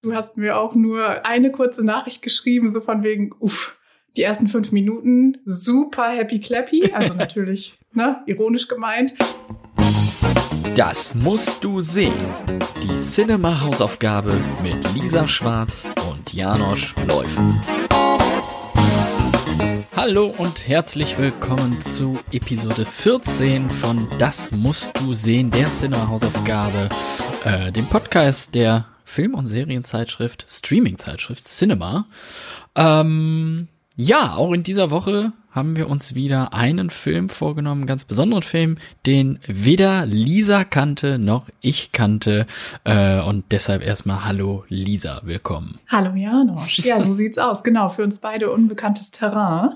Du hast mir auch nur eine kurze Nachricht geschrieben, so von wegen, uff, die ersten fünf Minuten super happy clappy. Also natürlich, ne, ironisch gemeint. Das musst du sehen. Die Cinema-Hausaufgabe mit Lisa Schwarz und Janosch Läufen. Hallo und herzlich willkommen zu Episode 14 von Das musst du sehen, der Cinema-Hausaufgabe, äh, dem Podcast der Film- und Serienzeitschrift, Streaming-Zeitschrift Cinema. Ähm, ja, auch in dieser Woche haben wir uns wieder einen Film vorgenommen, einen ganz besonderen Film, den weder Lisa kannte noch ich kannte. Äh, und deshalb erstmal Hallo Lisa, willkommen. Hallo Janosch. Ja, so sieht's aus. Genau, für uns beide unbekanntes Terrain.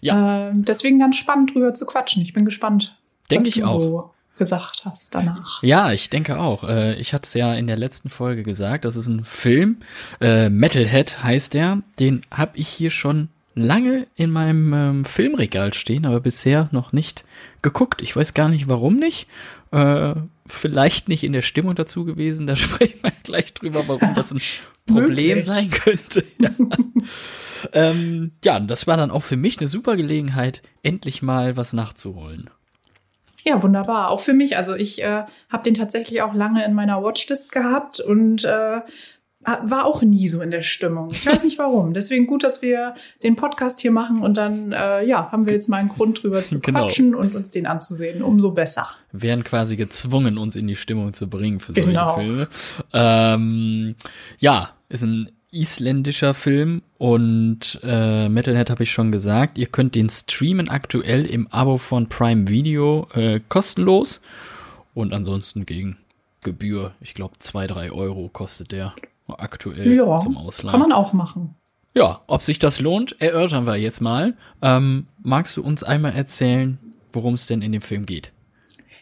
Ja. Ähm, deswegen ganz spannend drüber zu quatschen. Ich bin gespannt. Denke ich auch. So gesagt hast danach. Ja, ich denke auch. Äh, ich hatte es ja in der letzten Folge gesagt, das ist ein Film. Äh, Metalhead heißt der. Den habe ich hier schon lange in meinem ähm, Filmregal stehen, aber bisher noch nicht geguckt. Ich weiß gar nicht, warum nicht. Äh, vielleicht nicht in der Stimmung dazu gewesen. Da sprechen wir gleich drüber, warum das ein Problem sein könnte. Ja. ähm, ja, das war dann auch für mich eine super Gelegenheit, endlich mal was nachzuholen. Ja, wunderbar. Auch für mich. Also ich äh, habe den tatsächlich auch lange in meiner Watchlist gehabt und äh, war auch nie so in der Stimmung. Ich weiß nicht warum. Deswegen gut, dass wir den Podcast hier machen und dann äh, ja haben wir jetzt mal einen Grund drüber zu genau. quatschen und uns den anzusehen. Umso besser. Werden quasi gezwungen, uns in die Stimmung zu bringen für solche genau. Filme. Ähm, ja, ist ein isländischer Film und äh, Metalhead habe ich schon gesagt. Ihr könnt den streamen aktuell im Abo von Prime Video äh, kostenlos und ansonsten gegen Gebühr. Ich glaube, zwei drei Euro kostet der aktuell ja, zum Ausleihen. Kann man auch machen. Ja, ob sich das lohnt, erörtern wir jetzt mal. Ähm, magst du uns einmal erzählen, worum es denn in dem Film geht?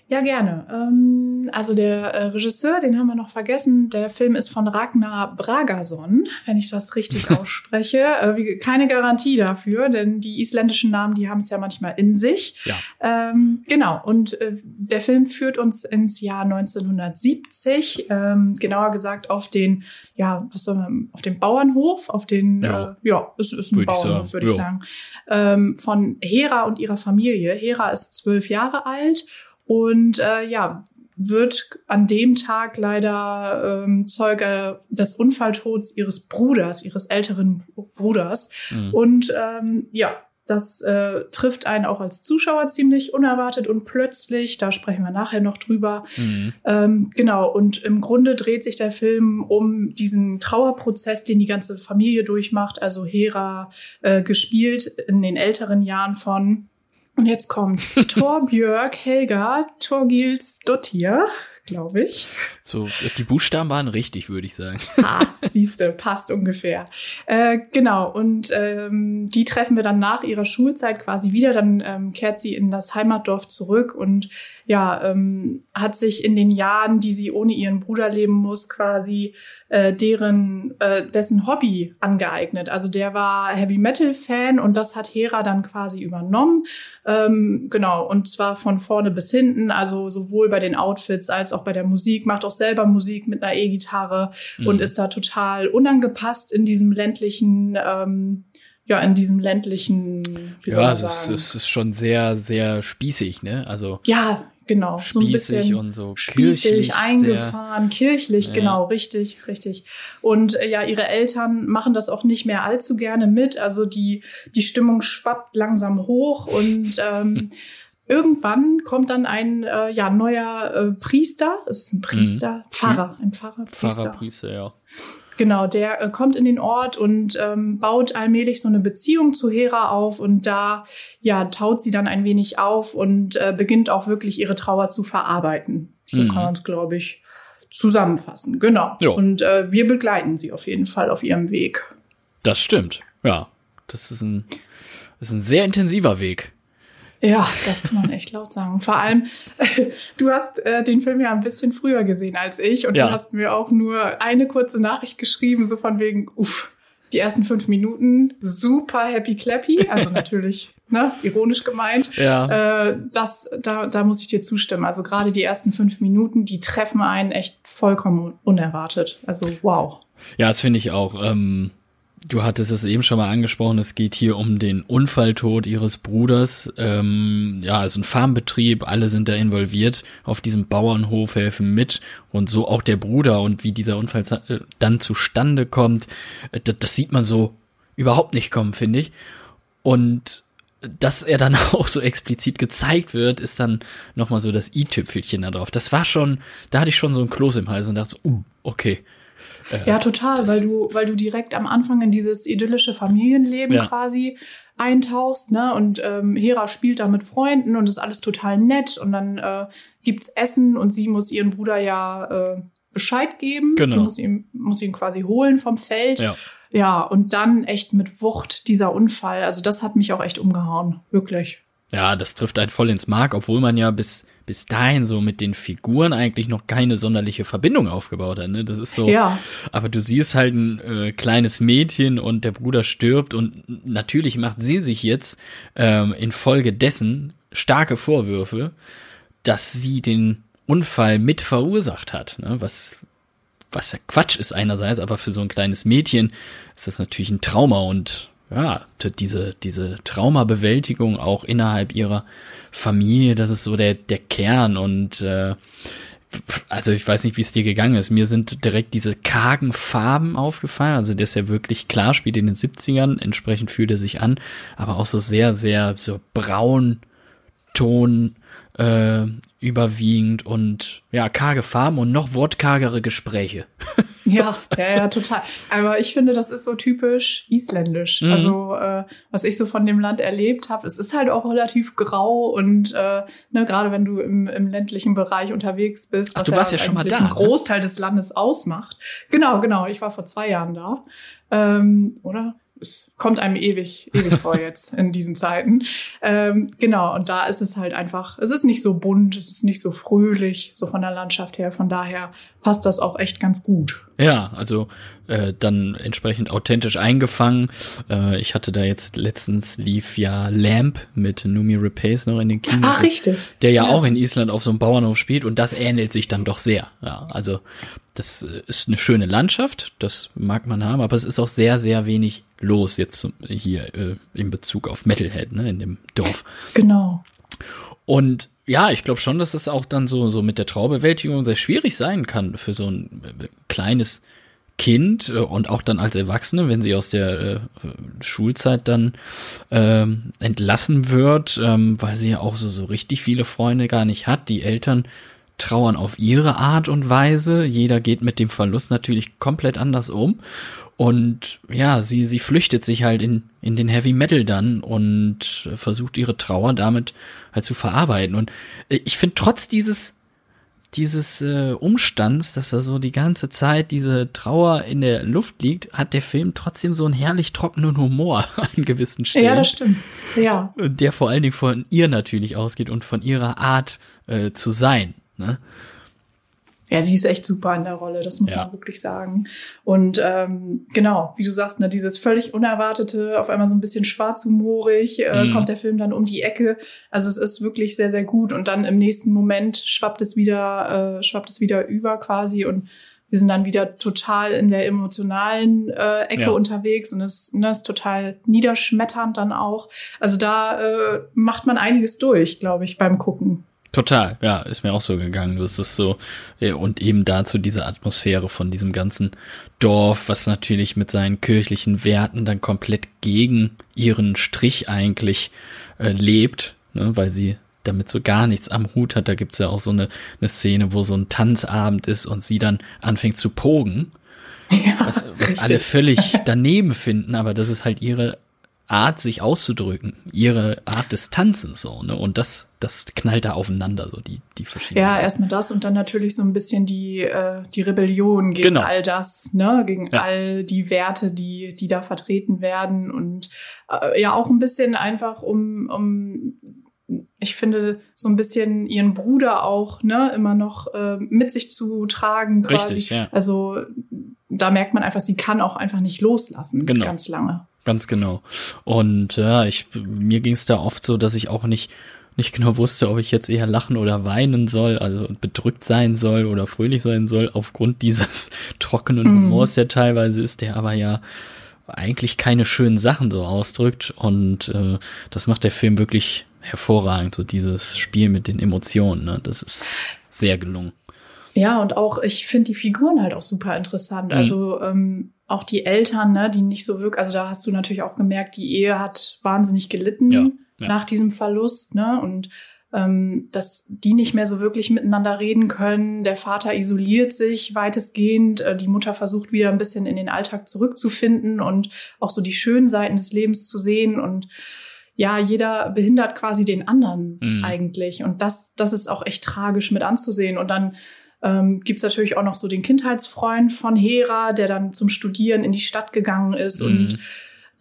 Ja, gerne. Ähm, also der äh, Regisseur, den haben wir noch vergessen. Der Film ist von Ragnar Bragason, wenn ich das richtig ausspreche. Äh, keine Garantie dafür, denn die isländischen Namen, die haben es ja manchmal in sich. Ja. Ähm, genau. Und äh, der Film führt uns ins Jahr 1970, ähm, genauer gesagt auf den, ja, was soll man, auf den Bauernhof, auf den, ja, äh, ja ist, ist ein würde Bauernhof, würde ich sagen, ähm, von Hera und ihrer Familie. Hera ist zwölf Jahre alt und äh, ja, wird an dem Tag leider ähm, Zeuge des Unfalltods ihres Bruders, ihres älteren Bruders. Mhm. Und ähm, ja, das äh, trifft einen auch als Zuschauer ziemlich unerwartet und plötzlich. Da sprechen wir nachher noch drüber. Mhm. Ähm, genau. Und im Grunde dreht sich der Film um diesen Trauerprozess, den die ganze Familie durchmacht. Also Hera äh, gespielt in den älteren Jahren von und jetzt kommt's. Torbjörg Helga Torgils Dottir glaube ich. So, die Buchstaben waren richtig, würde ich sagen. Ha, siehste, passt ungefähr. Äh, genau, und ähm, die treffen wir dann nach ihrer Schulzeit quasi wieder. Dann ähm, kehrt sie in das Heimatdorf zurück und ja, ähm, hat sich in den Jahren, die sie ohne ihren Bruder leben muss, quasi äh, deren äh, dessen Hobby angeeignet. Also der war Heavy Metal Fan und das hat Hera dann quasi übernommen. Ähm, genau, und zwar von vorne bis hinten, also sowohl bei den Outfits als auch bei der Musik, macht auch selber Musik mit einer E-Gitarre mhm. und ist da total unangepasst in diesem ländlichen, ähm, ja, in diesem ländlichen. Ja, es ist, ist schon sehr, sehr spießig, ne? Also. Ja, genau. Spießig so ein bisschen und so spießig eingefahren, sehr, kirchlich, ja. genau, richtig, richtig. Und äh, ja, ihre Eltern machen das auch nicht mehr allzu gerne mit. Also die, die Stimmung schwappt langsam hoch und ähm, irgendwann kommt dann ein äh, ja, neuer äh, Priester, es ist ein Priester, mhm. Pfarrer, ein Pfarrer, Priester. Pfarrer, Priester, ja. Genau, der äh, kommt in den Ort und ähm, baut allmählich so eine Beziehung zu Hera auf und da ja taut sie dann ein wenig auf und äh, beginnt auch wirklich ihre Trauer zu verarbeiten. So mhm. kann man es, glaube ich, zusammenfassen. Genau. Jo. Und äh, wir begleiten sie auf jeden Fall auf ihrem Weg. Das stimmt. Ja, das ist ein, das ist ein sehr intensiver Weg. Ja, das kann man echt laut sagen. Vor allem, du hast äh, den Film ja ein bisschen früher gesehen als ich und ja. du hast mir auch nur eine kurze Nachricht geschrieben, so von wegen, uff, die ersten fünf Minuten super happy clappy, also natürlich ne, ironisch gemeint. Ja. Äh, das, da, da muss ich dir zustimmen. Also gerade die ersten fünf Minuten, die treffen einen echt vollkommen unerwartet. Also wow. Ja, das finde ich auch. Ähm, du hattest es eben schon mal angesprochen, es geht hier um den Unfalltod ihres Bruders. Ähm, ja, also ein Farmbetrieb, alle sind da involviert auf diesem Bauernhof, helfen mit und so auch der Bruder und wie dieser Unfall äh, dann zustande kommt, äh, das, das sieht man so überhaupt nicht kommen, finde ich. Und dass er dann auch so explizit gezeigt wird, ist dann nochmal so das i-Tüpfelchen da drauf. Das war schon, da hatte ich schon so ein Kloß im Hals und dachte so, uh, okay. Äh, ja, total, weil du, weil du direkt am Anfang in dieses idyllische Familienleben ja. quasi eintauchst, ne? Und ähm, Hera spielt da mit Freunden und ist alles total nett und dann äh, gibt's Essen und sie muss ihren Bruder ja äh, Bescheid geben. Genau. Sie muss ihn, muss ihn quasi holen vom Feld. Ja. Ja, und dann echt mit Wucht dieser Unfall. Also das hat mich auch echt umgehauen, wirklich. Ja, das trifft einen voll ins Mark, obwohl man ja bis, bis dahin so mit den Figuren eigentlich noch keine sonderliche Verbindung aufgebaut hat. Ne? Das ist so. Ja. Aber du siehst halt ein äh, kleines Mädchen und der Bruder stirbt und natürlich macht sie sich jetzt ähm, infolgedessen starke Vorwürfe, dass sie den Unfall mit verursacht hat, ne? was was ja Quatsch ist einerseits, aber für so ein kleines Mädchen ist das natürlich ein Trauma und ja, diese, diese Traumabewältigung auch innerhalb ihrer Familie, das ist so der, der Kern und äh, also ich weiß nicht, wie es dir gegangen ist. Mir sind direkt diese kargen Farben aufgefallen. Also der ist ja wirklich klar, spielt in den 70ern, entsprechend fühlt er sich an, aber auch so sehr, sehr so braun Ton, äh, überwiegend und ja, karge Farben und noch wortkargere Gespräche. ja, ja, ja, total. Aber ich finde, das ist so typisch isländisch. Mhm. Also, äh, was ich so von dem Land erlebt habe, es ist halt auch relativ grau und äh, ne, gerade wenn du im, im ländlichen Bereich unterwegs bist, was Ach, du warst ja, ja schon mal da, einen ne? Großteil ne? des Landes ausmacht. Genau, genau. Ich war vor zwei Jahren da. Ähm, oder? Es kommt einem ewig, ewig vor jetzt in diesen Zeiten. Ähm, genau, und da ist es halt einfach, es ist nicht so bunt, es ist nicht so fröhlich, so von der Landschaft her. Von daher passt das auch echt ganz gut. Ja, also äh, dann entsprechend authentisch eingefangen. Äh, ich hatte da jetzt letztens lief ja Lamp mit Numi Rapace noch in den Kinos. Ach, richtig. Der ja, ja, auch in Island auf so einem Bauernhof spielt und das ähnelt sich dann doch sehr. Ja, also das äh, ist eine schöne Landschaft, das mag man haben, aber es ist auch sehr, sehr wenig los jetzt hier äh, in Bezug auf Metalhead, ne, in dem Dorf. Genau. Und ja, ich glaube schon, dass das auch dann so, so mit der Traubewältigung sehr schwierig sein kann für so ein äh, kleines Kind äh, und auch dann als Erwachsene, wenn sie aus der äh, Schulzeit dann ähm, entlassen wird, ähm, weil sie ja auch so, so richtig viele Freunde gar nicht hat. Die Eltern trauern auf ihre Art und Weise. Jeder geht mit dem Verlust natürlich komplett anders um. Und ja, sie, sie flüchtet sich halt in, in den Heavy Metal dann und versucht ihre Trauer damit halt zu verarbeiten. Und äh, ich finde trotz dieses, dieses äh, Umstands, dass da so die ganze Zeit diese Trauer in der Luft liegt, hat der Film trotzdem so einen herrlich trockenen Humor an gewissen Stellen. Ja, das stimmt. Ja. Der vor allen Dingen von ihr natürlich ausgeht und von ihrer Art äh, zu sein. Ne? Ja, sie ist echt super in der Rolle, das muss ja. man wirklich sagen. Und ähm, genau, wie du sagst, ne, dieses völlig unerwartete, auf einmal so ein bisschen schwarzhumorig, äh, mhm. kommt der Film dann um die Ecke. Also es ist wirklich sehr, sehr gut. Und dann im nächsten Moment schwappt es wieder, äh, schwappt es wieder über quasi und wir sind dann wieder total in der emotionalen äh, Ecke ja. unterwegs und es ne, ist total niederschmetternd dann auch. Also da äh, macht man einiges durch, glaube ich, beim Gucken. Total, ja, ist mir auch so gegangen. Das ist so, und eben dazu diese Atmosphäre von diesem ganzen Dorf, was natürlich mit seinen kirchlichen Werten dann komplett gegen ihren Strich eigentlich äh, lebt, ne, weil sie damit so gar nichts am Hut hat. Da gibt's ja auch so eine, eine Szene, wo so ein Tanzabend ist und sie dann anfängt zu pogen. Ja, was, was alle völlig daneben finden, aber das ist halt ihre Art, sich auszudrücken, ihre Art des Tanzens so, ne? Und das, das knallt da aufeinander, so die, die verschiedenen. Ja, erstmal das und dann natürlich so ein bisschen die, äh, die Rebellion gegen genau. all das, ne, gegen ja. all die Werte, die, die da vertreten werden und äh, ja auch ein bisschen einfach um, um ich finde, so ein bisschen ihren Bruder auch, ne, immer noch äh, mit sich zu tragen, quasi. Richtig, ja. Also da merkt man einfach, sie kann auch einfach nicht loslassen, genau. ganz lange. Ganz genau. Und ja, ich mir ging es da oft so, dass ich auch nicht nicht genau wusste, ob ich jetzt eher lachen oder weinen soll, also bedrückt sein soll oder fröhlich sein soll, aufgrund dieses trockenen mhm. Humors, der teilweise ist, der aber ja eigentlich keine schönen Sachen so ausdrückt. Und äh, das macht der Film wirklich hervorragend, so dieses Spiel mit den Emotionen. Ne? Das ist sehr gelungen. Ja, und auch, ich finde die Figuren halt auch super interessant. Mhm. Also ähm, auch die Eltern, ne, die nicht so wirklich, also da hast du natürlich auch gemerkt, die Ehe hat wahnsinnig gelitten ja, ja. nach diesem Verlust, ne? Und ähm, dass die nicht mehr so wirklich miteinander reden können. Der Vater isoliert sich weitestgehend. Äh, die Mutter versucht wieder ein bisschen in den Alltag zurückzufinden und auch so die schönen Seiten des Lebens zu sehen und ja, jeder behindert quasi den anderen mhm. eigentlich. Und das, das ist auch echt tragisch mit anzusehen. Und dann ähm, gibt natürlich auch noch so den Kindheitsfreund von Hera, der dann zum Studieren in die Stadt gegangen ist. Mhm. Und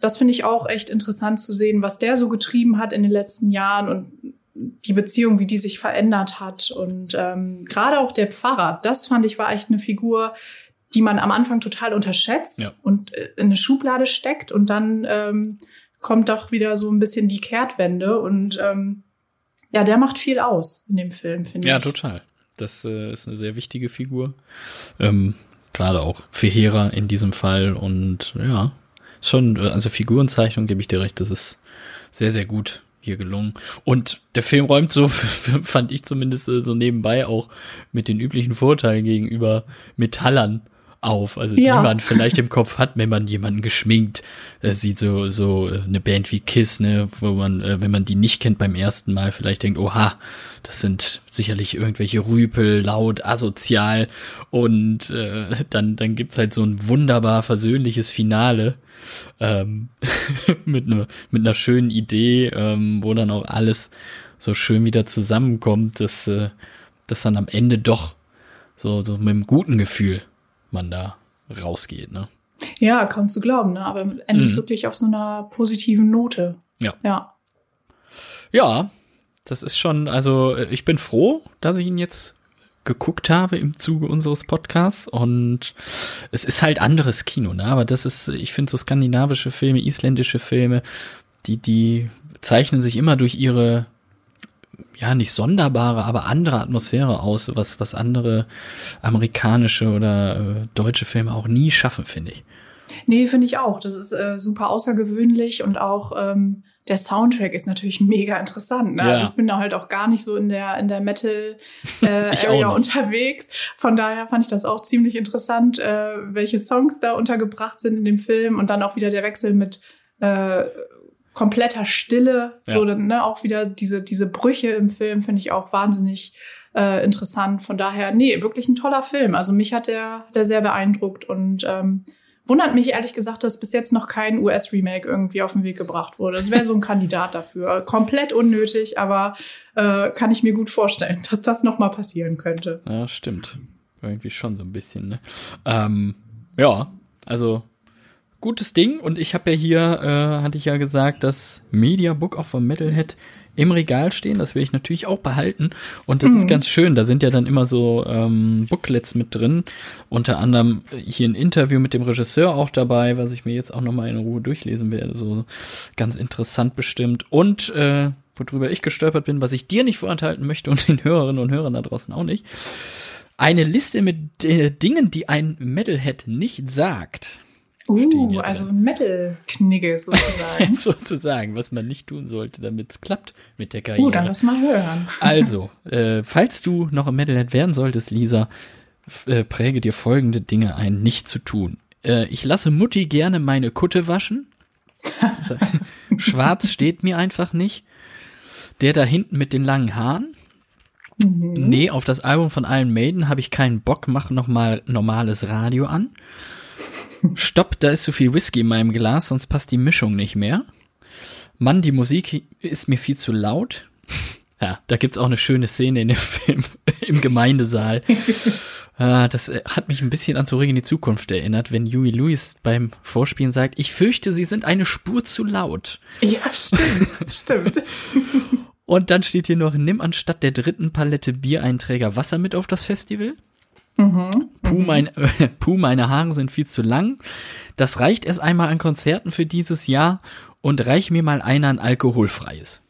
das finde ich auch echt interessant zu sehen, was der so getrieben hat in den letzten Jahren und die Beziehung, wie die sich verändert hat. Und ähm, gerade auch der Pfarrer, das fand ich war echt eine Figur, die man am Anfang total unterschätzt ja. und äh, in eine Schublade steckt und dann ähm, kommt doch wieder so ein bisschen die Kehrtwende und ähm, ja, der macht viel aus in dem Film, finde ja, ich. Ja, total. Das äh, ist eine sehr wichtige Figur. Ähm, Gerade auch für Hera in diesem Fall und ja, schon, äh, also Figurenzeichnung gebe ich dir recht, das ist sehr, sehr gut hier gelungen. Und der Film räumt so, fand ich zumindest äh, so nebenbei auch mit den üblichen Vorteilen gegenüber Metallern auf, also ja. die man vielleicht im Kopf hat, wenn man jemanden geschminkt äh, sieht, so so äh, eine Band wie Kiss, ne, wo man, äh, wenn man die nicht kennt beim ersten Mal, vielleicht denkt, oha, das sind sicherlich irgendwelche Rüpel, laut, asozial und äh, dann dann gibt's halt so ein wunderbar versöhnliches Finale ähm, mit einer mit einer schönen Idee, ähm, wo dann auch alles so schön wieder zusammenkommt, dass äh, dass dann am Ende doch so so mit einem guten Gefühl man da rausgeht, ne? Ja, kaum zu glauben, ne? Aber endet mhm. wirklich auf so einer positiven Note. Ja. Ja. Ja, das ist schon, also ich bin froh, dass ich ihn jetzt geguckt habe im Zuge unseres Podcasts und es ist halt anderes Kino, ne? Aber das ist, ich finde so skandinavische Filme, isländische Filme, die, die zeichnen sich immer durch ihre ja, nicht sonderbare, aber andere Atmosphäre aus, was, was andere amerikanische oder äh, deutsche Filme auch nie schaffen, finde ich. Nee, finde ich auch. Das ist äh, super außergewöhnlich und auch ähm, der Soundtrack ist natürlich mega interessant. Ne? Ja. Also ich bin da halt auch gar nicht so in der in der Metal äh, Area unterwegs. Von daher fand ich das auch ziemlich interessant, äh, welche Songs da untergebracht sind in dem Film und dann auch wieder der Wechsel mit äh, kompletter Stille. Ja. So, ne, auch wieder diese, diese Brüche im Film finde ich auch wahnsinnig äh, interessant. Von daher, nee, wirklich ein toller Film. Also mich hat der, der sehr beeindruckt und ähm, wundert mich ehrlich gesagt, dass bis jetzt noch kein US-Remake irgendwie auf den Weg gebracht wurde. Das wäre so ein Kandidat dafür. Komplett unnötig, aber äh, kann ich mir gut vorstellen, dass das noch mal passieren könnte. Ja, stimmt. Irgendwie schon so ein bisschen, ne? Ähm, ja, also gutes Ding. Und ich habe ja hier, äh, hatte ich ja gesagt, das Mediabook auch vom Metalhead im Regal stehen. Das will ich natürlich auch behalten. Und das mhm. ist ganz schön. Da sind ja dann immer so ähm, Booklets mit drin. Unter anderem hier ein Interview mit dem Regisseur auch dabei, was ich mir jetzt auch nochmal in Ruhe durchlesen werde. So ganz interessant bestimmt. Und äh, worüber ich gestolpert bin, was ich dir nicht vorenthalten möchte und den Hörerinnen und Hörern da draußen auch nicht. Eine Liste mit äh, Dingen, die ein Metalhead nicht sagt. Uh, also Metal-Knigge sozusagen. sozusagen, was man nicht tun sollte, damit es klappt mit der Karriere. Uh, dann lass mal hören. also, äh, falls du noch im Metalhead werden solltest, Lisa, äh, präge dir folgende Dinge ein, nicht zu tun. Äh, ich lasse Mutti gerne meine Kutte waschen. Also, schwarz steht mir einfach nicht. Der da hinten mit den langen Haaren. Mhm. Nee, auf das Album von Iron Maiden habe ich keinen Bock, mach noch mal normales Radio an. Stopp, da ist zu viel Whisky in meinem Glas, sonst passt die Mischung nicht mehr. Mann, die Musik ist mir viel zu laut. Ja, da gibt's auch eine schöne Szene in dem Film im Gemeindesaal. ah, das äh, hat mich ein bisschen an Zurück in die Zukunft erinnert, wenn Huey Lewis beim Vorspielen sagt, ich fürchte, sie sind eine Spur zu laut. Ja, stimmt, stimmt. Und dann steht hier noch, nimm anstatt der dritten Palette Bier einen Träger Wasser mit auf das Festival. Mhm. Puh, mein, äh, puh, meine Haare sind viel zu lang. Das reicht erst einmal an Konzerten für dieses Jahr und reich mir mal einer ein alkoholfreies.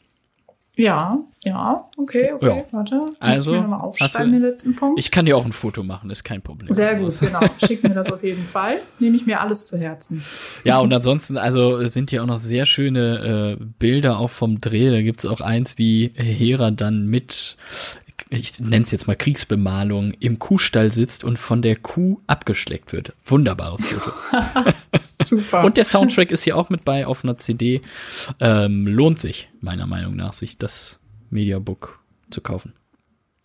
Ja, Ja, okay, okay, Ja. warte. Muss Also, ich mir nochmal hast aufschreiben, du- den letzten Punkt. Ich kann dir auch ein Foto machen, ist kein Problem. Sehr gut, genau. Schick mir das auf jeden Fall. Nehme ich mir alles zu Herzen. Ja, und ansonsten, also sind hier auch noch sehr schöne äh, Bilder auch vom Dreh. Da gibt's auch eins, wie Hera dann mit, ich nenne es jetzt mal Kriegsbemalung, im Kuhstall sitzt und von der Kuh abgeschleckt wird. Wunderbares Foto. Super. Und der Soundtrack ist hier auch mit bei auf einer CD. Ähm, lohnt sich, meiner Meinung nach, sich das Mediabook zu kaufen.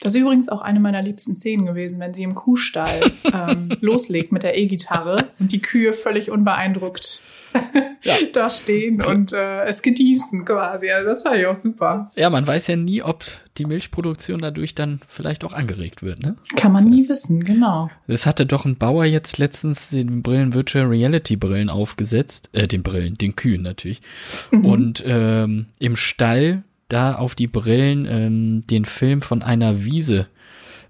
Das ist übrigens auch eine meiner liebsten Szenen gewesen, wenn sie im Kuhstall ähm, loslegt mit der E-Gitarre und die Kühe völlig unbeeindruckt da stehen und äh, es genießen quasi. Also das fand ich auch super. Ja, man weiß ja nie, ob die Milchproduktion dadurch dann vielleicht auch angeregt wird, ne? Kann man nie wissen, genau. Das hatte doch ein Bauer jetzt letztens den Brillen Virtual Reality Brillen aufgesetzt, äh, den Brillen, den Kühen natürlich. Und ähm, im Stall da auf die Brillen ähm, den Film von einer Wiese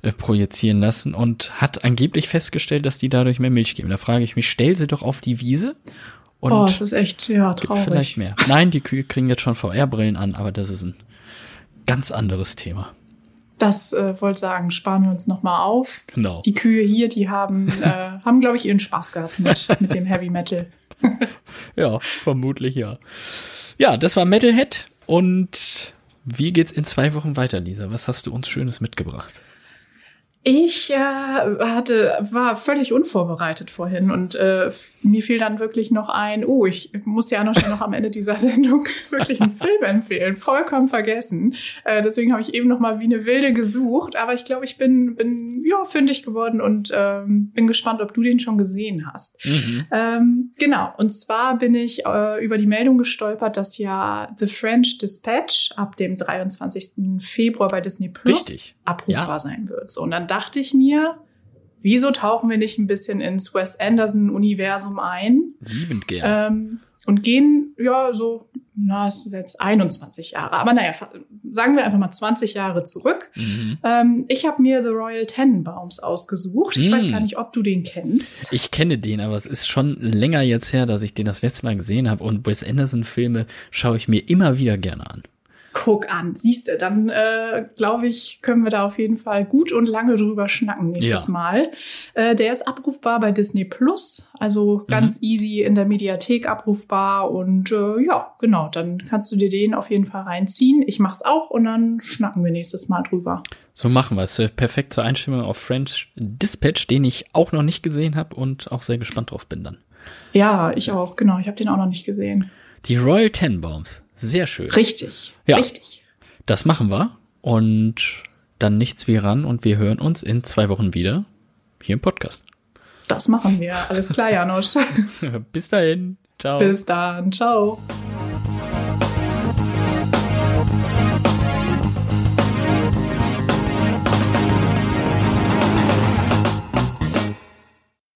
äh, projizieren lassen und hat angeblich festgestellt, dass die dadurch mehr Milch geben. Da frage ich mich, stell sie doch auf die Wiese und oh, das ist echt, ja, gib vielleicht traurig. mehr. Nein, die Kühe kriegen jetzt schon VR-Brillen an, aber das ist ein ganz anderes Thema. Das äh, wollte sagen, sparen wir uns nochmal auf. Genau. Die Kühe hier, die haben, äh, haben glaube ich, ihren Spaß gehabt mit, mit dem Heavy Metal. Ja, vermutlich ja. Ja, das war Metalhead und wie geht's in zwei Wochen weiter, Lisa? Was hast du uns Schönes mitgebracht? Ich äh, hatte, war völlig unvorbereitet vorhin und äh, mir fiel dann wirklich noch ein, oh, ich muss ja noch noch am Ende dieser Sendung wirklich einen Film empfehlen. Vollkommen vergessen. Äh, deswegen habe ich eben noch mal wie eine Wilde gesucht, aber ich glaube, ich bin, bin ja fündig geworden und ähm, bin gespannt, ob du den schon gesehen hast. Mhm. Ähm, genau, und zwar bin ich äh, über die Meldung gestolpert, dass ja The French Dispatch ab dem 23. Februar bei Disney Plus Richtig. abrufbar Ja. sein wird. So, und dann dachte ich mir, wieso tauchen wir nicht ein bisschen ins Wes Anderson-Universum ein Liebend gern. ähm, und gehen, ja, so, na, es ist jetzt 21 Jahre, aber naja, sagen wir einfach mal 20 Jahre zurück. Mhm. Ähm, ich habe mir The Royal Tenenbaums ausgesucht. Ich Mm. weiß gar nicht, ob du den kennst. Ich kenne den, aber es ist schon länger jetzt her, dass ich den das letzte Mal gesehen habe und Wes Anderson Filme schaue ich mir immer wieder gerne an. Guck an, siehst du, dann äh, glaube ich, können wir da auf jeden Fall gut und lange drüber schnacken nächstes Ja. Mal. Äh, der ist abrufbar bei Disney Plus, also ganz easy in der Mediathek abrufbar und äh, ja, genau, dann kannst du dir den auf jeden Fall reinziehen. Ich mach's auch und dann schnacken wir nächstes Mal drüber. So machen wir es. Äh, Perfekt zur Einstimmung auf French Dispatch, den ich auch noch nicht gesehen habe und auch sehr gespannt drauf bin dann. Ja, ich auch, genau, ich habe den auch noch nicht gesehen. Die Royal Tenenbaums. Sehr schön. Richtig, Ja. richtig. Das machen wir. Und dann nichts wie ran und wir hören uns in zwei Wochen wieder hier im Podcast. Das machen wir. Alles klar, Janosch. Bis dahin. Ciao. Bis dann. Ciao.